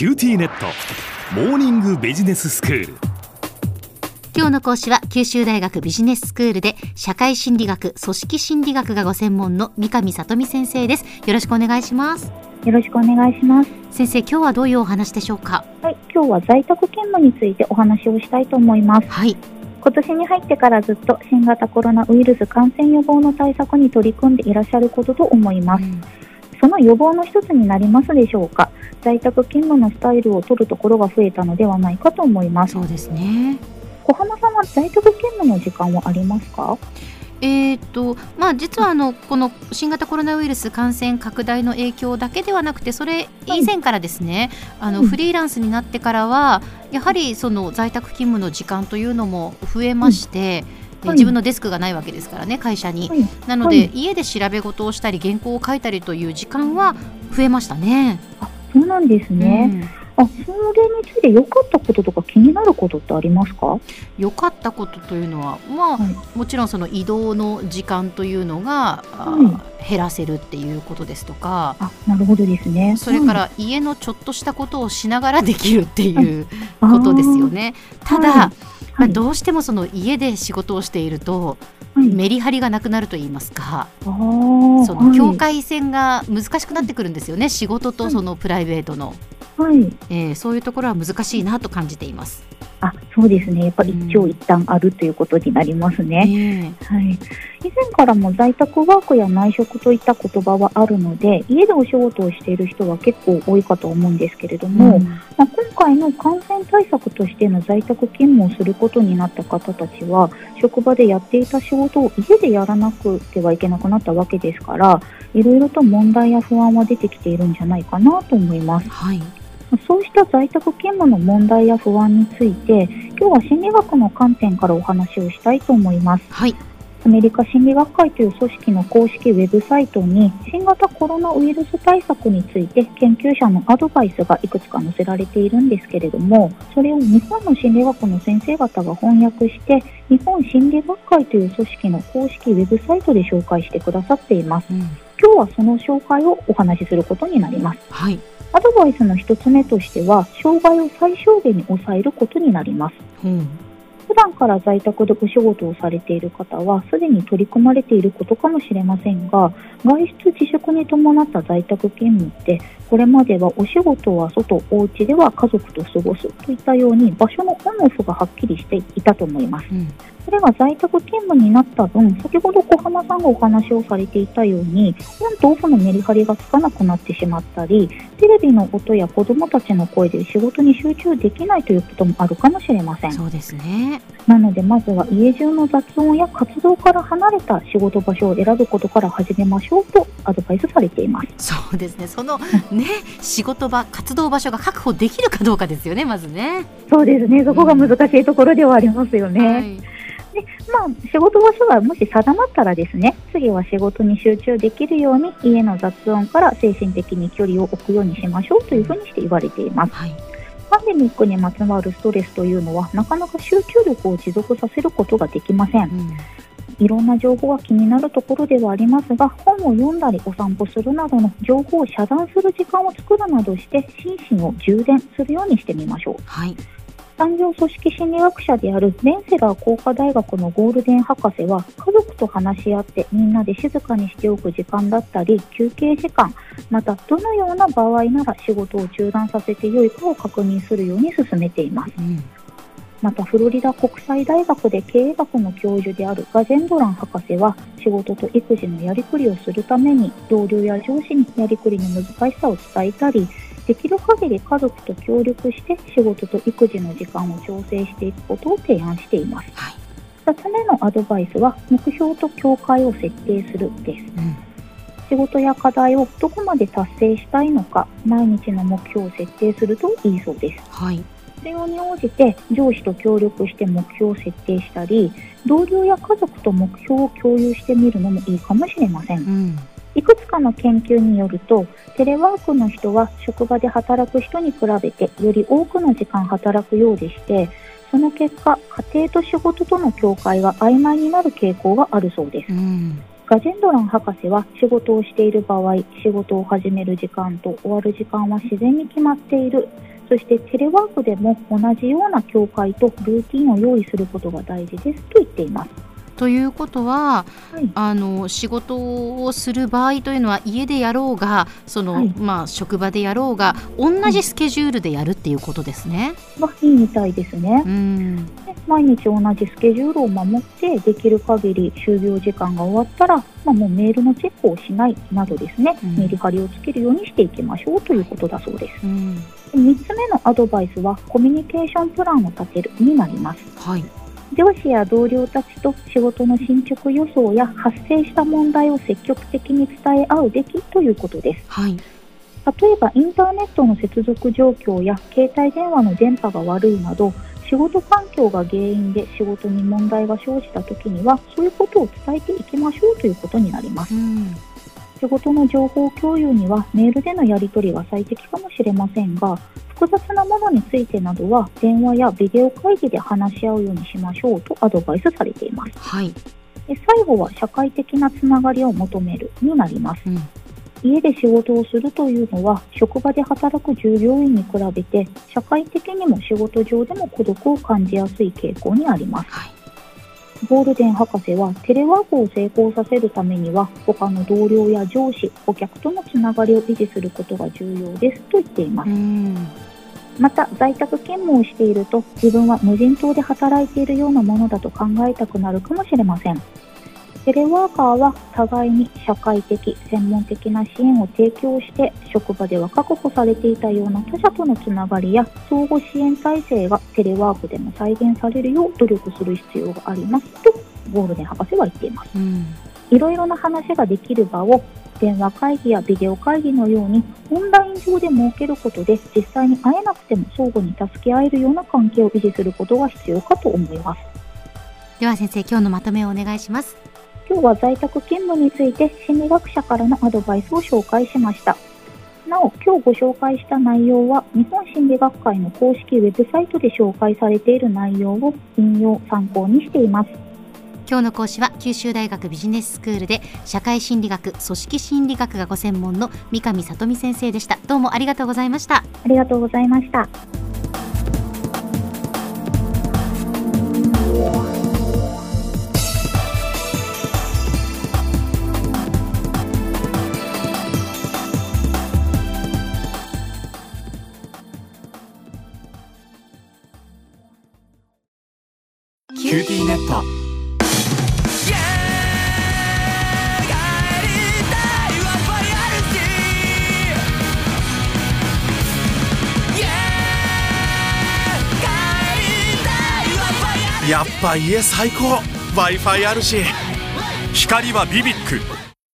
QTnet。モーニングビジネススクール。今日の講師は九州大学ビジネススクールで社会心理学組織心理学がご専門の三上聡美先生です。よろしくお願いします。よろしくお願いします。先生今日はどういうお話でしょうか？はい今日は在宅勤務についてお話をしたいと思います。はい。今年に入ってからずっと新型コロナウイルス感染予防の対策に取り組んでいらっしゃることと思います、うんその予防の一つになりますでしょうか？在宅勤務のスタイルを取るところが増えたのではないかと思います。そうですね。小浜さんは在宅勤務の時間はありますか？えーとまあ、実はあのこの新型コロナウイルス感染拡大の影響だけではなくてそれ以前からですね、あのうん。フリーランスになってからはやはりその在宅勤務の時間というのも増えまして、えはい。自分のデスクがないわけですからね会社に。はい。なので、はい。家で調べ事をしたり原稿を書いたりという時間は増えましたね。そうなんですね、うん。あそれについて良かったこととか気になることってありますか？良かったことというのは、まあはい。もちろんその移動の時間というのが、あはい。減らせるっていうことですとか、あなるほどですね。それから家のちょっとしたことをしながらできるっていうことですよね。ただ、はいまどうしてもその家で仕事をしているとはい。メリハリがなくなると言いますか、その境はい。界線が難しくなってくるんですよね仕事とそのプライベートの、はい。えーそういうところは難しいなと感じています。あそうですね。やっぱり一長一短あるということになりますね、え。はい、以前からも在宅ワークや内職といった言葉はあるので家でお仕事をしている人は結構多いかと思うんですけれども、うん。まあ、今回の感染対策としての在宅勤務をすることになった方たちは職場でやっていた仕事を家でやらなくてはいけなくなったわけですからいろいろと問題や不安は出てきているんじゃないかなと思います。はい、そうした在宅勤務の問題や不安について今日は心理学の観点からお話をしたいと思います。はい、アメリカ心理学会という組織の公式ウェブサイトに新型コロナウイルス対策について研究者のアドバイスがいくつか載せられているんですけれどもそれを日本の心理学の先生方が翻訳して日本心理学会という組織の公式ウェブサイトで紹介してくださっています。うん、今日はその紹介をお話しすることになります。はい、アドバイスの一つ目としては障害を最小限に抑えることになります。うん、普段から在宅でお仕事をされている方はすでに取り組まれていることかもしれませんが外出自粛に伴った在宅勤務ってこれまではお仕事は外お家では家族と過ごすといったように場所のオンオフがはっきりしていたと思います。うん、それが在宅勤務になった分先ほど小浜さんがお話をされていたようにオンとオフのメリハリがつかなくなってしまったりテレビの音や子どもたちの声で仕事に集中できないということもあるかもしれませんそうですね。なのでまずは家中の雑音や活動から離れた仕事場所を選ぶことから始めましょうとアドバイスされています。そうですね。そのね、仕事場、活動場所が確保できるかどうかですよね。まずね。そうですね、そこが難しいところではありますよね。はい、まあ、仕事場所がもし定まったらですね、次は仕事に集中できるように家の雑音から精神的に距離を置くようにしましょうというふうにして言われています。はい、パンデミックにまつわるストレスというのはなかなか集中力を持続させることができません。うん、いろんな情報が気になるところではありますが本を読んだりお散歩するなどの情報を遮断する時間を作るなどして心身を充電するようにしてみましょうはい、産業組織心理学者であるベンセラー工科大学のゴールデン博士は家族と話し合ってみんなで静かにしておく時間だったり休憩時間またどのような場合なら仕事を中断させてよいかを確認するように進めています。うん、またフロリダ国際大学で経営学の教授であるガジェンドラン博士は仕事と育児のやりくりをするために同僚や上司にやりくりの難しさを伝えたりできる限り家族と協力して仕事と育児の時間を調整していくことを提案しています。はい、2つ目のアドバイスは目標と境界を設定するです。うん、仕事や課題をどこまで達成したいのか毎日の目標を設定するといいそうです。はい、必要に応じて上司と協力して目標を設定したり同僚や家族と目標を共有してみるのもいいかもしれません。うん、いくつかの研究によるとテレワークの人は職場で働く人に比べてより多くの時間働くようでしてその結果家庭と仕事との境界が曖昧になる傾向があるそうです。うん、ガジェンドラン博士は仕事をしている場合仕事を始める時間と終わる時間は自然に決まっている。そしてテレワークでも同じような境界とルーティンを用意することが大事ですと言っています。ということは、はいあの仕事をする場合というのは家でやろうがその、はいまあ、職場でやろうが同じスケジュールでやるっていうことですね。がいいみたいですね。うんで毎日同じスケジュールを守ってできる限り就業時間が終わったら、まあ、もうメールのチェックをしないなどですね、うんメリハリをつけるようにしていきましょうということだそうです。うんで3つ目のアドバイスはコミュニケーションプランを立てるになります。はい上司や同僚たちと仕事の進捗予想や発生した問題を積極的に伝え合うべきということです。はい。例えばインターネットの接続状況や携帯電話の電波が悪いなど仕事環境が原因で仕事に問題が生じた時にはそういうことを伝えていきましょうということになります。うん。仕事の情報共有にはメールでのやり取りが最適かもしれませんが複雑なものについてなどは電話やビデオ会議で話し合うようにしましょうとアドバイスされています。はい。で最後は社会的なつながりを求めるになります。うん。家で仕事をするというのは職場で働く従業員に比べて社会的にも仕事上でも孤独を感じやすい傾向にあります。はい。ゴールデン博士はテレワークを成功させるためには他の同僚や上司顧客とのつながりを維持することが重要ですと言っていまうすんまた在宅勤務をしていると自分は無人島で働いているようなものだと考えたくなるかもしれません。テレワーカーは互いに社会的専門的な支援を提供して職場では確保されていたような他者とのつながりや相互支援体制がテレワークでも再現されるよう努力する必要がありますとゴールデン博士は言っています。うん。いろいろな話ができる場を電話会議やビデオ会議のようにオンライン上で設けることで実際に会えなくても相互に助け合えるような関係を維持することが必要かと思います。では先生今日のまとめをお願いします。今日は在宅勤務について心理学者からのアドバイスを紹介しました。なお、今日ご紹介した内容は日本心理学会の公式ウェブサイトで紹介されている内容を引用参考にしています。今日の講師は九州大学ビジネススクールで社会心理学組織心理学がご専門の三上里美先生でしたどうもありがとうございましたありがとうございました。やっぱ家最高。W i f i あるし。光はビビック。